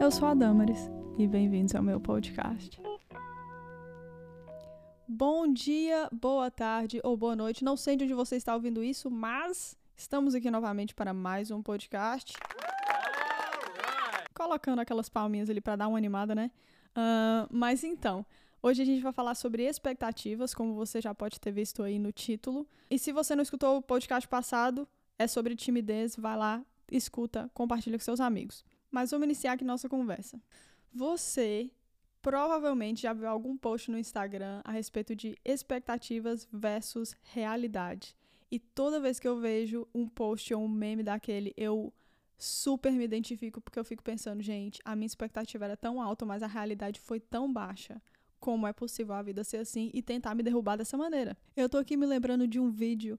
Eu sou a Damaris e bem-vindos ao meu podcast. Bom dia, boa tarde ou boa noite. Não sei de onde você está ouvindo isso, mas estamos aqui novamente para mais um podcast. Colocando aquelas palminhas ali para dar uma animada, né? Uh, mas então, hoje a gente vai falar sobre expectativas, como você já pode ter visto aí no título. E se você não escutou o podcast passado, é sobre timidez, vai lá, escuta, compartilha com seus amigos. Mas vamos iniciar aqui nossa conversa. Você provavelmente já viu algum post no Instagram a respeito de expectativas versus realidade. E toda vez que eu vejo um post ou um meme daquele, eu super me identifico porque eu fico pensando, gente, a minha expectativa era tão alta, mas a realidade foi tão baixa. Como é possível a vida ser assim e tentar me derrubar dessa maneira? Eu tô aqui me lembrando de um vídeo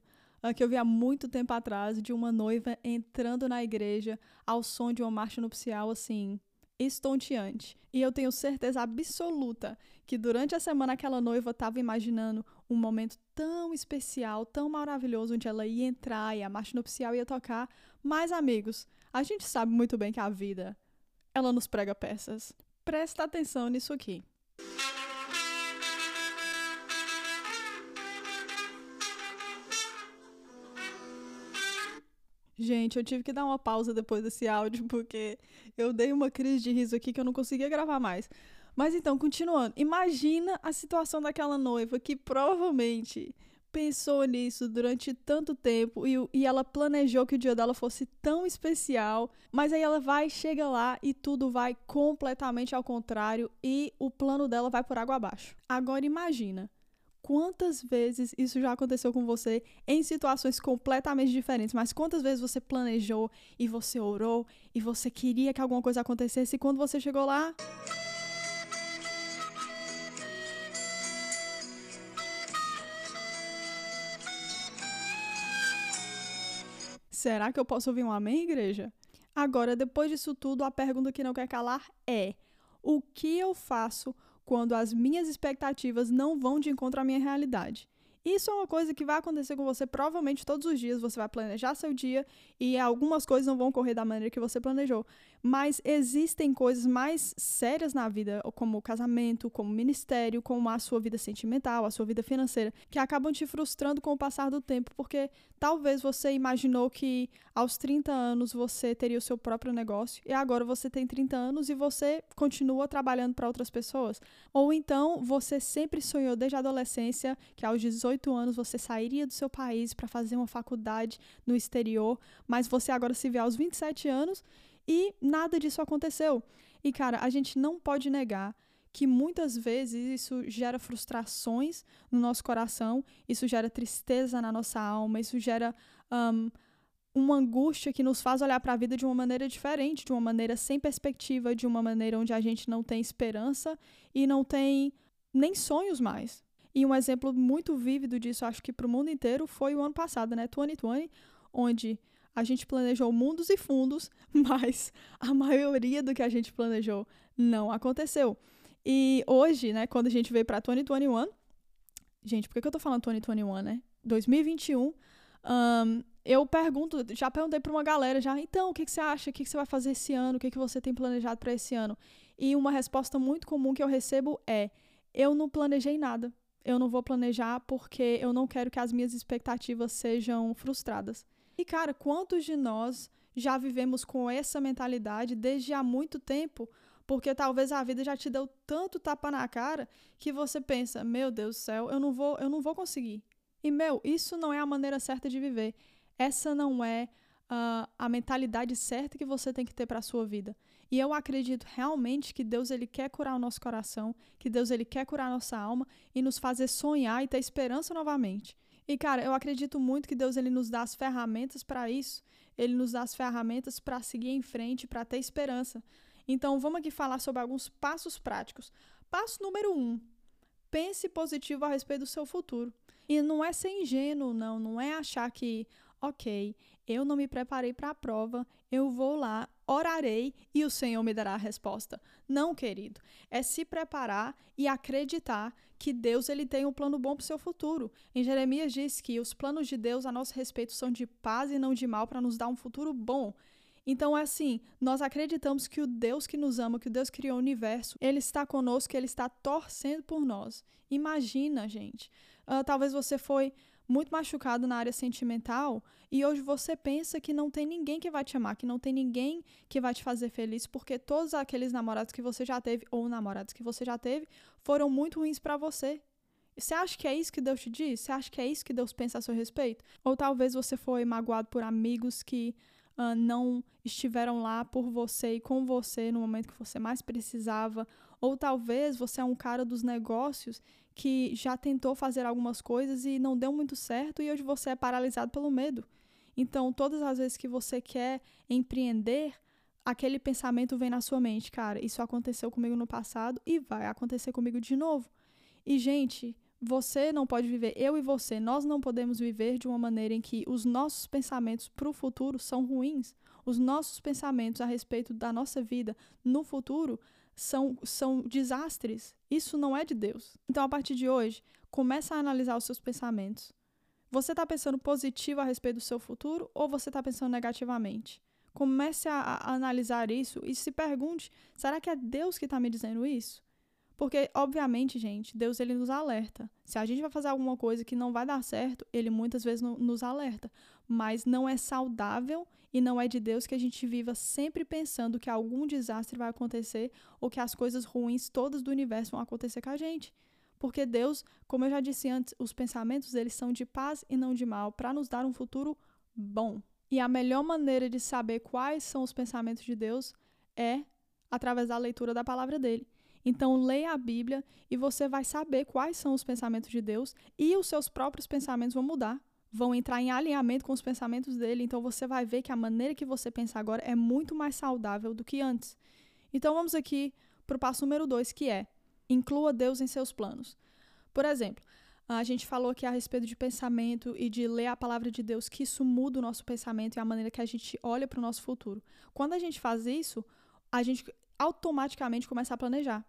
que eu vi há muito tempo atrás de uma noiva entrando na igreja ao som de uma marcha nupcial assim estonteante. E eu tenho certeza absoluta que durante a semana aquela noiva estava imaginando um momento tão especial, tão maravilhoso, onde ela ia entrar e a marcha nupcial ia tocar. Mas, amigos, a gente sabe muito bem que a vida, ela nos prega peças. Presta atenção nisso aqui. Gente, eu tive que dar uma pausa depois desse áudio, porque eu dei uma crise de riso aqui que eu não conseguia gravar mais. Mas então, continuando. Imagina a situação daquela noiva que provavelmente pensou nisso durante tanto tempo e, e ela planejou que o dia dela fosse tão especial, mas aí ela vai, chega lá e tudo vai completamente ao contrário e o plano dela vai por água abaixo. Agora imagina Quantas vezes isso já aconteceu com você em situações completamente diferentes, mas quantas vezes você planejou e você orou e você queria que alguma coisa acontecesse e quando você chegou lá. Será que eu posso ouvir um amém, igreja? Agora, depois disso tudo, a pergunta que não quer calar é: o que eu faço quando as minhas expectativas não vão de encontro à minha realidade. Isso é uma coisa que vai acontecer com você provavelmente todos os dias. Você vai planejar seu dia e algumas coisas não vão correr da maneira que você planejou. Mas existem coisas mais sérias na vida, como o casamento, como o ministério, como a sua vida sentimental, a sua vida financeira, que acabam te frustrando com o passar do tempo, porque talvez você imaginou que aos 30 anos você teria o seu próprio negócio e agora você tem 30 anos e você continua trabalhando para outras pessoas. Ou então você sempre sonhou desde a adolescência que aos 18 anos você sairia do seu país para fazer uma faculdade no exterior, mas você agora se vê aos 27 anos e nada disso aconteceu. E, cara, a gente não pode negar que muitas vezes isso gera frustrações no nosso coração, isso gera tristeza na nossa alma, isso gera um, uma angústia que nos faz olhar para a vida de uma maneira diferente, de uma maneira sem perspectiva, de uma maneira onde a gente não tem esperança e não tem nem sonhos mais. E um exemplo muito vívido disso, acho que para o mundo inteiro, foi o ano passado, né? 2020, onde a gente planejou mundos e fundos, mas a maioria do que a gente planejou não aconteceu. E hoje, né, quando a gente veio para 2021, gente, por que, que eu tô falando 2021, né? 2021, um, eu pergunto, já perguntei para uma galera já, então, o que, que você acha? O que, que você vai fazer esse ano? O que, que você tem planejado para esse ano? E uma resposta muito comum que eu recebo é: eu não planejei nada. Eu não vou planejar porque eu não quero que as minhas expectativas sejam frustradas. E, cara, quantos de nós já vivemos com essa mentalidade desde há muito tempo? Porque talvez a vida já te deu tanto tapa na cara que você pensa: meu Deus do céu, eu não vou, eu não vou conseguir. E, meu, isso não é a maneira certa de viver. Essa não é uh, a mentalidade certa que você tem que ter para a sua vida. E eu acredito realmente que Deus ele quer curar o nosso coração, que Deus ele quer curar a nossa alma e nos fazer sonhar e ter esperança novamente. E cara, eu acredito muito que Deus ele nos dá as ferramentas para isso. Ele nos dá as ferramentas para seguir em frente, para ter esperança. Então, vamos aqui falar sobre alguns passos práticos. Passo número um: pense positivo a respeito do seu futuro. E não é ser ingênuo, não. Não é achar que, ok, eu não me preparei para a prova, eu vou lá, orarei e o Senhor me dará a resposta. Não, querido, é se preparar e acreditar que Deus ele tem um plano bom para o seu futuro. Em Jeremias diz que os planos de Deus a nosso respeito são de paz e não de mal para nos dar um futuro bom. Então é assim, nós acreditamos que o Deus que nos ama, que o Deus criou o universo, ele está conosco, ele está torcendo por nós. Imagina, gente. Uh, talvez você foi muito machucado na área sentimental e hoje você pensa que não tem ninguém que vai te amar, que não tem ninguém que vai te fazer feliz, porque todos aqueles namorados que você já teve ou namorados que você já teve foram muito ruins para você. Você acha que é isso que Deus te diz? Você acha que é isso que Deus pensa a seu respeito? Ou talvez você foi magoado por amigos que uh, não estiveram lá por você e com você no momento que você mais precisava. Ou talvez você é um cara dos negócios que já tentou fazer algumas coisas e não deu muito certo e hoje você é paralisado pelo medo. Então, todas as vezes que você quer empreender, aquele pensamento vem na sua mente, cara, isso aconteceu comigo no passado e vai acontecer comigo de novo. E gente, você não pode viver, eu e você, nós não podemos viver de uma maneira em que os nossos pensamentos para o futuro são ruins. Os nossos pensamentos a respeito da nossa vida no futuro são, são desastres. Isso não é de Deus. Então, a partir de hoje, começa a analisar os seus pensamentos. Você está pensando positivo a respeito do seu futuro ou você está pensando negativamente? Comece a, a, analisar isso e se pergunte: será que é Deus que está me dizendo isso? Porque, obviamente, gente, Deus ele nos alerta. Se a gente vai fazer alguma coisa que não vai dar certo, ele muitas vezes no, nos alerta. Mas não é saudável e não é de Deus que a gente viva sempre pensando que algum desastre vai acontecer ou que as coisas ruins todas do universo vão acontecer com a gente. Porque Deus, como eu já disse antes, os pensamentos deles são de paz e não de mal, para nos dar um futuro bom. E a melhor maneira de saber quais são os pensamentos de Deus é através da leitura da palavra dele. Então, leia a Bíblia e você vai saber quais são os pensamentos de Deus e os seus próprios pensamentos vão mudar, vão entrar em alinhamento com os pensamentos dele. Então, você vai ver que a maneira que você pensa agora é muito mais saudável do que antes. Então, vamos aqui para o passo número dois, que é inclua Deus em seus planos. Por exemplo, a gente falou aqui a respeito de pensamento e de ler a palavra de Deus, que isso muda o nosso pensamento e a maneira que a gente olha para o nosso futuro. Quando a gente faz isso, a gente automaticamente começa a planejar.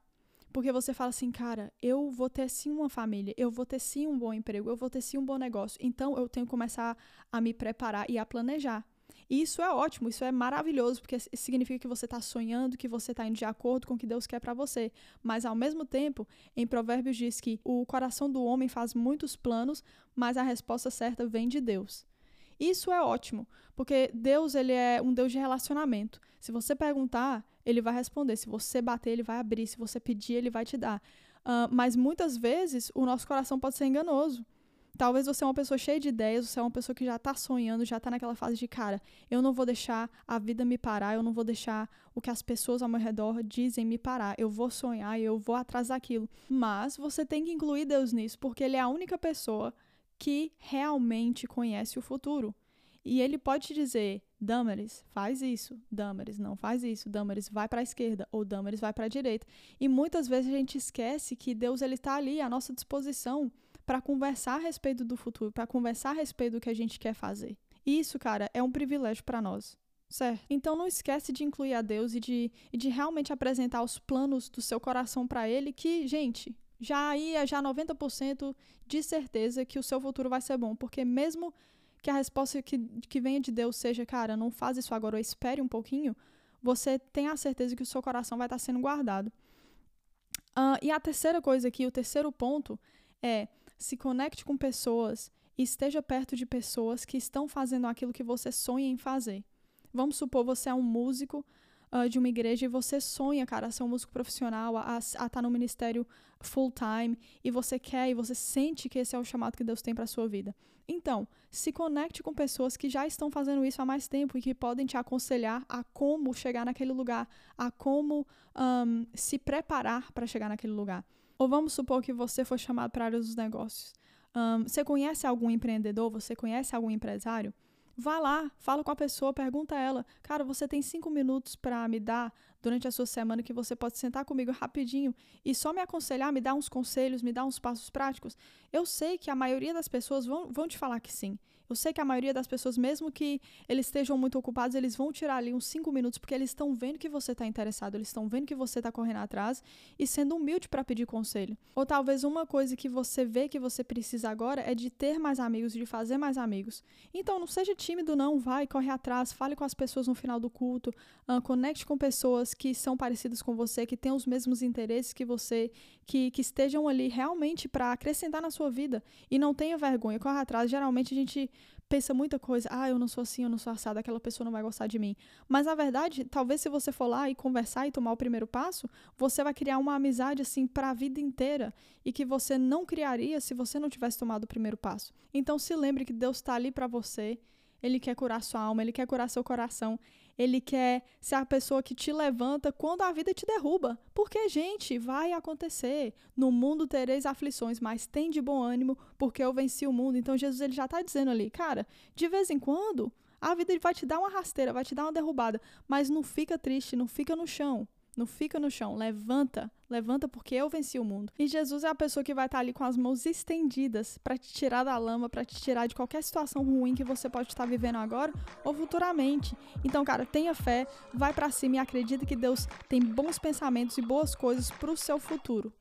Porque você fala assim, cara, eu vou ter sim uma família, eu vou ter sim um bom emprego, eu vou ter sim um bom negócio. Então eu tenho que começar a me preparar e a planejar. E isso é ótimo, isso é maravilhoso, porque significa que você está sonhando, que você está indo de acordo com o que Deus quer para você. Mas ao mesmo tempo, em Provérbios diz que o coração do homem faz muitos planos, mas a resposta certa vem de Deus. Isso é ótimo, porque Deus ele é um Deus de relacionamento. Se você perguntar, ele vai responder. Se você bater, ele vai abrir. Se você pedir, ele vai te dar. Uh, mas muitas vezes o nosso coração pode ser enganoso. Talvez você é uma pessoa cheia de ideias, você é uma pessoa que já está sonhando, já está naquela fase de cara, eu não vou deixar a vida me parar, eu não vou deixar o que as pessoas ao meu redor dizem me parar. Eu vou sonhar, eu vou atrás daquilo. Mas você tem que incluir Deus nisso, porque ele é a única pessoa que realmente conhece o futuro. E ele pode te dizer: Damaris, faz isso. Damaris, não faz isso. Damaris, vai para a esquerda. Ou Damaris, vai para a direita. E muitas vezes a gente esquece que Deus ele está ali à nossa disposição para conversar a respeito do futuro, para conversar a respeito do que a gente quer fazer. E isso, cara, é um privilégio para nós. Certo? Então não esquece de incluir a Deus e de, e de realmente apresentar os planos do seu coração para Ele, que, gente, já aí é já 90% de certeza que o seu futuro vai ser bom. Porque mesmo que a resposta que, que venha de Deus seja, cara, não faz isso agora, ou espere um pouquinho, você tem a certeza que o seu coração vai estar sendo guardado. Uh, e a terceira coisa aqui, o terceiro ponto é se conecte com pessoas e esteja perto de pessoas que estão fazendo aquilo que você sonha em fazer. Vamos supor, você é um músico uh, de uma igreja e você sonha, cara, a ser um músico profissional, a estar tá no ministério full time e você quer e você sente que esse é o chamado que Deus tem para sua vida. Então, se conecte com pessoas que já estão fazendo isso há mais tempo e que podem te aconselhar a como chegar naquele lugar, a como um, se preparar para chegar naquele lugar. Ou vamos supor que você foi chamado para a área dos negócios. Um, você conhece algum empreendedor? Você conhece algum empresário? Vá lá, fala com a pessoa, pergunta a ela, cara, você tem cinco minutos para me dar durante a sua semana que você pode sentar comigo rapidinho e só me aconselhar, me dar uns conselhos, me dar uns passos práticos? Eu sei que a maioria das pessoas vão, vão te falar que sim. Eu sei que a maioria das pessoas, mesmo que eles estejam muito ocupados, eles vão tirar ali uns cinco minutos porque eles estão vendo que você está interessado, eles estão vendo que você está correndo atrás e sendo humilde para pedir conselho. Ou talvez uma coisa que você vê que você precisa agora é de ter mais amigos, de fazer mais amigos. Então não seja tímido, não, vai, corre atrás, fale com as pessoas no final do culto, uh, conecte com pessoas que são parecidas com você, que têm os mesmos interesses que você, que, que estejam ali realmente para acrescentar na sua vida. E não tenha vergonha, corre atrás. Geralmente a gente pensa muita coisa, ah, eu não sou assim, eu não sou assado, aquela pessoa não vai gostar de mim. Mas na verdade, talvez se você for lá e conversar e tomar o primeiro passo, você vai criar uma amizade assim para a vida inteira e que você não criaria se você não tivesse tomado o primeiro passo. Então se lembre que Deus está ali para você, ele quer curar sua alma, ele quer curar seu coração, ele quer ser a pessoa que te levanta quando a vida te derruba. Porque, gente, vai acontecer. No mundo tereis aflições, mas tem de bom ânimo, porque eu venci o mundo. Então, Jesus ele já está dizendo ali, cara, de vez em quando, a vida vai te dar uma rasteira, vai te dar uma derrubada, mas não fica triste, não fica no chão. Não fica no chão, levanta, levanta porque eu venci o mundo. E Jesus é a pessoa que vai estar ali com as mãos estendidas para te tirar da lama, para te tirar de qualquer situação ruim que você pode estar vivendo agora ou futuramente. Então, cara, tenha fé, vai para cima e acredita que Deus tem bons pensamentos e boas coisas para o seu futuro.